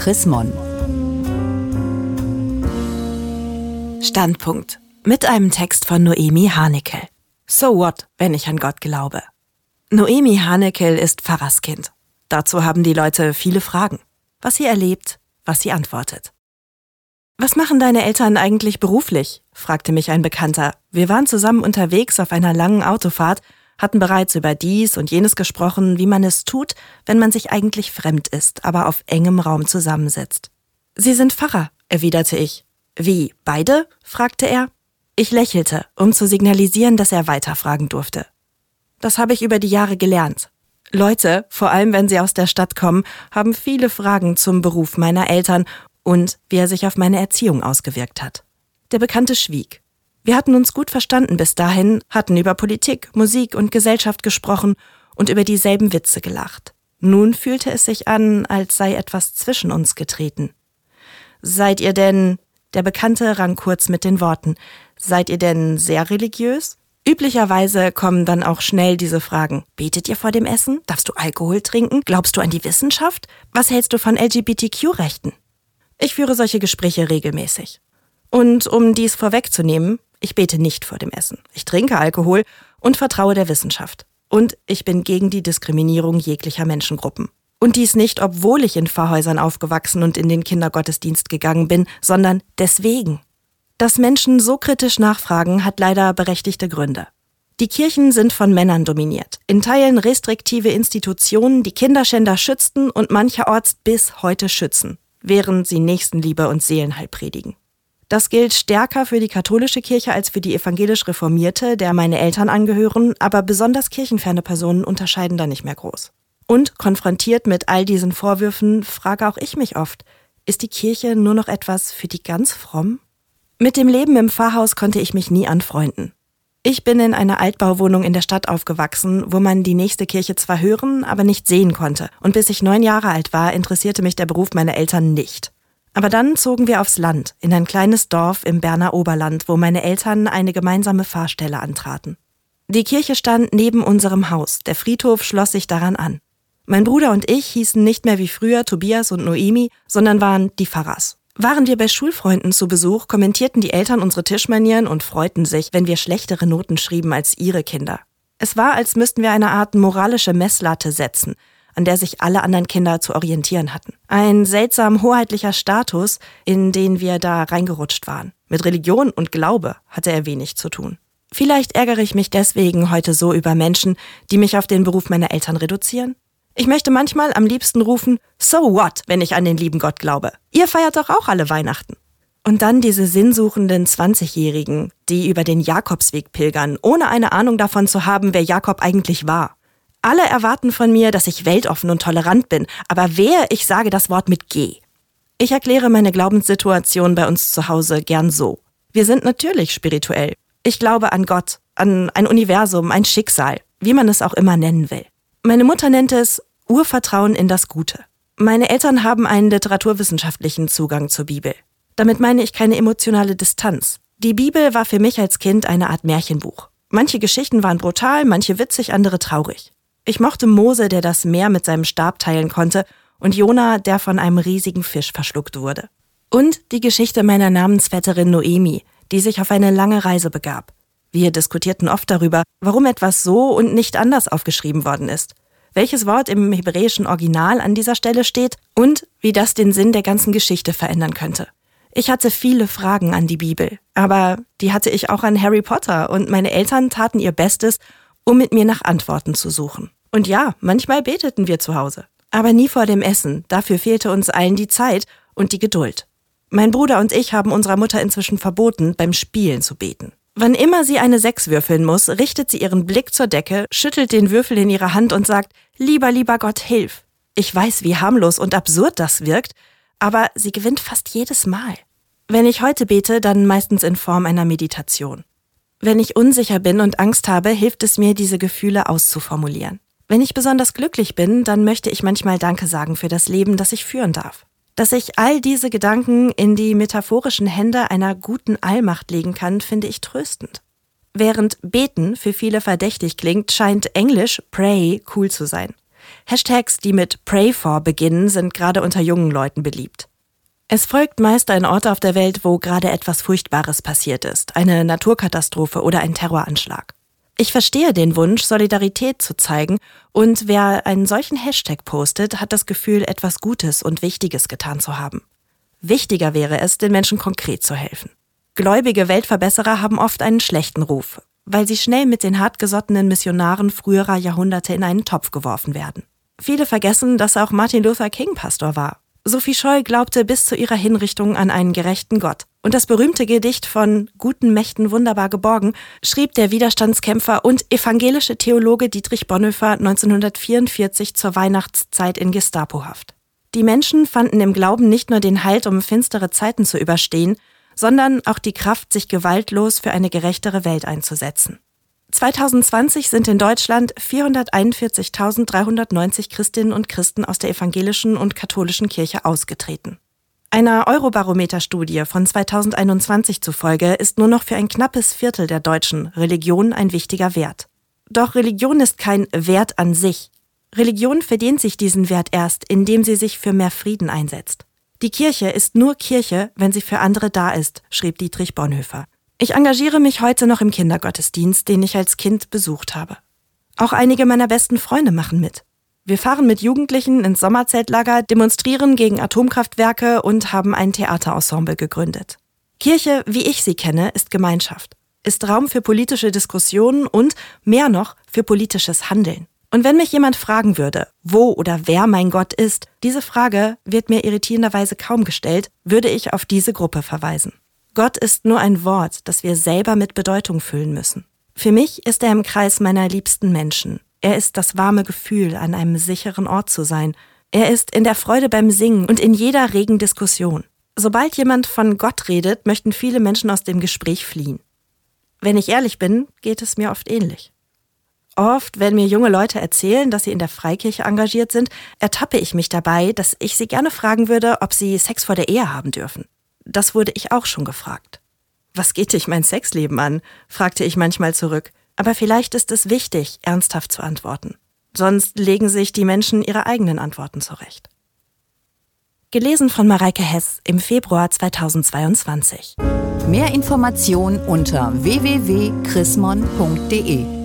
Chris Mon. Standpunkt. Mit einem Text von Noemi Haneckel. So what, wenn ich an Gott glaube? Noemi Haneckel ist Pfarrerskind. Dazu haben die Leute viele Fragen. Was sie erlebt, was sie antwortet. Was machen deine Eltern eigentlich beruflich? fragte mich ein Bekannter. Wir waren zusammen unterwegs auf einer langen Autofahrt hatten bereits über dies und jenes gesprochen, wie man es tut, wenn man sich eigentlich fremd ist, aber auf engem Raum zusammensitzt. Sie sind Pfarrer, erwiderte ich. Wie, beide? fragte er. Ich lächelte, um zu signalisieren, dass er weiterfragen durfte. Das habe ich über die Jahre gelernt. Leute, vor allem wenn sie aus der Stadt kommen, haben viele Fragen zum Beruf meiner Eltern und wie er sich auf meine Erziehung ausgewirkt hat. Der Bekannte schwieg. Wir hatten uns gut verstanden bis dahin, hatten über Politik, Musik und Gesellschaft gesprochen und über dieselben Witze gelacht. Nun fühlte es sich an, als sei etwas zwischen uns getreten. Seid ihr denn, der Bekannte rang kurz mit den Worten, seid ihr denn sehr religiös? Üblicherweise kommen dann auch schnell diese Fragen. Betet ihr vor dem Essen? Darfst du Alkohol trinken? Glaubst du an die Wissenschaft? Was hältst du von LGBTQ-Rechten? Ich führe solche Gespräche regelmäßig. Und um dies vorwegzunehmen, ich bete nicht vor dem Essen. Ich trinke Alkohol und vertraue der Wissenschaft. Und ich bin gegen die Diskriminierung jeglicher Menschengruppen. Und dies nicht, obwohl ich in Pfarrhäusern aufgewachsen und in den Kindergottesdienst gegangen bin, sondern deswegen. Dass Menschen so kritisch nachfragen, hat leider berechtigte Gründe. Die Kirchen sind von Männern dominiert, in Teilen restriktive Institutionen, die Kinderschänder schützten und mancherorts bis heute schützen, während sie Nächstenliebe und Seelenheil predigen. Das gilt stärker für die katholische Kirche als für die evangelisch reformierte, der meine Eltern angehören, aber besonders kirchenferne Personen unterscheiden da nicht mehr groß. Und konfrontiert mit all diesen Vorwürfen frage auch ich mich oft, ist die Kirche nur noch etwas für die ganz fromm? Mit dem Leben im Pfarrhaus konnte ich mich nie anfreunden. Ich bin in einer Altbauwohnung in der Stadt aufgewachsen, wo man die nächste Kirche zwar hören, aber nicht sehen konnte. Und bis ich neun Jahre alt war, interessierte mich der Beruf meiner Eltern nicht. Aber dann zogen wir aufs Land, in ein kleines Dorf im Berner Oberland, wo meine Eltern eine gemeinsame Fahrstelle antraten. Die Kirche stand neben unserem Haus, der Friedhof schloss sich daran an. Mein Bruder und ich hießen nicht mehr wie früher Tobias und Noemi, sondern waren die Pfarrers. Waren wir bei Schulfreunden zu Besuch, kommentierten die Eltern unsere Tischmanieren und freuten sich, wenn wir schlechtere Noten schrieben als ihre Kinder. Es war, als müssten wir eine Art moralische Messlatte setzen, an der sich alle anderen Kinder zu orientieren hatten. Ein seltsam hoheitlicher Status, in den wir da reingerutscht waren. Mit Religion und Glaube hatte er wenig zu tun. Vielleicht ärgere ich mich deswegen heute so über Menschen, die mich auf den Beruf meiner Eltern reduzieren. Ich möchte manchmal am liebsten rufen, so what, wenn ich an den lieben Gott glaube. Ihr feiert doch auch alle Weihnachten. Und dann diese sinnsuchenden 20-Jährigen, die über den Jakobsweg pilgern, ohne eine Ahnung davon zu haben, wer Jakob eigentlich war. Alle erwarten von mir, dass ich weltoffen und tolerant bin, aber wer ich sage das Wort mit G. Ich erkläre meine Glaubenssituation bei uns zu Hause gern so. Wir sind natürlich spirituell. Ich glaube an Gott, an ein Universum, ein Schicksal, wie man es auch immer nennen will. Meine Mutter nennt es Urvertrauen in das Gute. Meine Eltern haben einen literaturwissenschaftlichen Zugang zur Bibel. Damit meine ich keine emotionale Distanz. Die Bibel war für mich als Kind eine Art Märchenbuch. Manche Geschichten waren brutal, manche witzig, andere traurig. Ich mochte Mose, der das Meer mit seinem Stab teilen konnte, und Jona, der von einem riesigen Fisch verschluckt wurde. Und die Geschichte meiner Namensvetterin Noemi, die sich auf eine lange Reise begab. Wir diskutierten oft darüber, warum etwas so und nicht anders aufgeschrieben worden ist, welches Wort im hebräischen Original an dieser Stelle steht und wie das den Sinn der ganzen Geschichte verändern könnte. Ich hatte viele Fragen an die Bibel, aber die hatte ich auch an Harry Potter und meine Eltern taten ihr Bestes, um mit mir nach Antworten zu suchen. Und ja, manchmal beteten wir zu Hause. Aber nie vor dem Essen. Dafür fehlte uns allen die Zeit und die Geduld. Mein Bruder und ich haben unserer Mutter inzwischen verboten, beim Spielen zu beten. Wann immer sie eine Sechs würfeln muss, richtet sie ihren Blick zur Decke, schüttelt den Würfel in ihrer Hand und sagt, lieber, lieber Gott, hilf. Ich weiß, wie harmlos und absurd das wirkt, aber sie gewinnt fast jedes Mal. Wenn ich heute bete, dann meistens in Form einer Meditation. Wenn ich unsicher bin und Angst habe, hilft es mir, diese Gefühle auszuformulieren. Wenn ich besonders glücklich bin, dann möchte ich manchmal Danke sagen für das Leben, das ich führen darf. Dass ich all diese Gedanken in die metaphorischen Hände einer guten Allmacht legen kann, finde ich tröstend. Während beten für viele verdächtig klingt, scheint Englisch pray cool zu sein. Hashtags, die mit Pray for beginnen, sind gerade unter jungen Leuten beliebt. Es folgt meist ein Ort auf der Welt, wo gerade etwas Furchtbares passiert ist, eine Naturkatastrophe oder ein Terroranschlag. Ich verstehe den Wunsch, Solidarität zu zeigen, und wer einen solchen Hashtag postet, hat das Gefühl, etwas Gutes und Wichtiges getan zu haben. Wichtiger wäre es, den Menschen konkret zu helfen. Gläubige Weltverbesserer haben oft einen schlechten Ruf, weil sie schnell mit den hartgesottenen Missionaren früherer Jahrhunderte in einen Topf geworfen werden. Viele vergessen, dass auch Martin Luther King Pastor war. Sophie Scholl glaubte bis zu ihrer Hinrichtung an einen gerechten Gott. Und das berühmte Gedicht von Guten Mächten wunderbar geborgen schrieb der Widerstandskämpfer und evangelische Theologe Dietrich Bonhoeffer 1944 zur Weihnachtszeit in Gestapohaft. Die Menschen fanden im Glauben nicht nur den Halt, um finstere Zeiten zu überstehen, sondern auch die Kraft, sich gewaltlos für eine gerechtere Welt einzusetzen. 2020 sind in Deutschland 441.390 Christinnen und Christen aus der evangelischen und katholischen Kirche ausgetreten. Einer Eurobarometer-Studie von 2021 zufolge ist nur noch für ein knappes Viertel der Deutschen Religion ein wichtiger Wert. Doch Religion ist kein Wert an sich. Religion verdient sich diesen Wert erst, indem sie sich für mehr Frieden einsetzt. Die Kirche ist nur Kirche, wenn sie für andere da ist, schrieb Dietrich Bonhoeffer. Ich engagiere mich heute noch im Kindergottesdienst, den ich als Kind besucht habe. Auch einige meiner besten Freunde machen mit. Wir fahren mit Jugendlichen ins Sommerzeltlager, demonstrieren gegen Atomkraftwerke und haben ein Theaterensemble gegründet. Kirche, wie ich sie kenne, ist Gemeinschaft, ist Raum für politische Diskussionen und, mehr noch, für politisches Handeln. Und wenn mich jemand fragen würde, wo oder wer mein Gott ist, diese Frage wird mir irritierenderweise kaum gestellt, würde ich auf diese Gruppe verweisen. Gott ist nur ein Wort, das wir selber mit Bedeutung füllen müssen. Für mich ist er im Kreis meiner liebsten Menschen. Er ist das warme Gefühl, an einem sicheren Ort zu sein. Er ist in der Freude beim Singen und in jeder regen Diskussion. Sobald jemand von Gott redet, möchten viele Menschen aus dem Gespräch fliehen. Wenn ich ehrlich bin, geht es mir oft ähnlich. Oft, wenn mir junge Leute erzählen, dass sie in der Freikirche engagiert sind, ertappe ich mich dabei, dass ich sie gerne fragen würde, ob sie Sex vor der Ehe haben dürfen. Das wurde ich auch schon gefragt. Was geht dich mein Sexleben an? fragte ich manchmal zurück. Aber vielleicht ist es wichtig, ernsthaft zu antworten. Sonst legen sich die Menschen ihre eigenen Antworten zurecht. Gelesen von Mareike Hess im Februar 2022. Mehr Informationen unter www.chrismon.de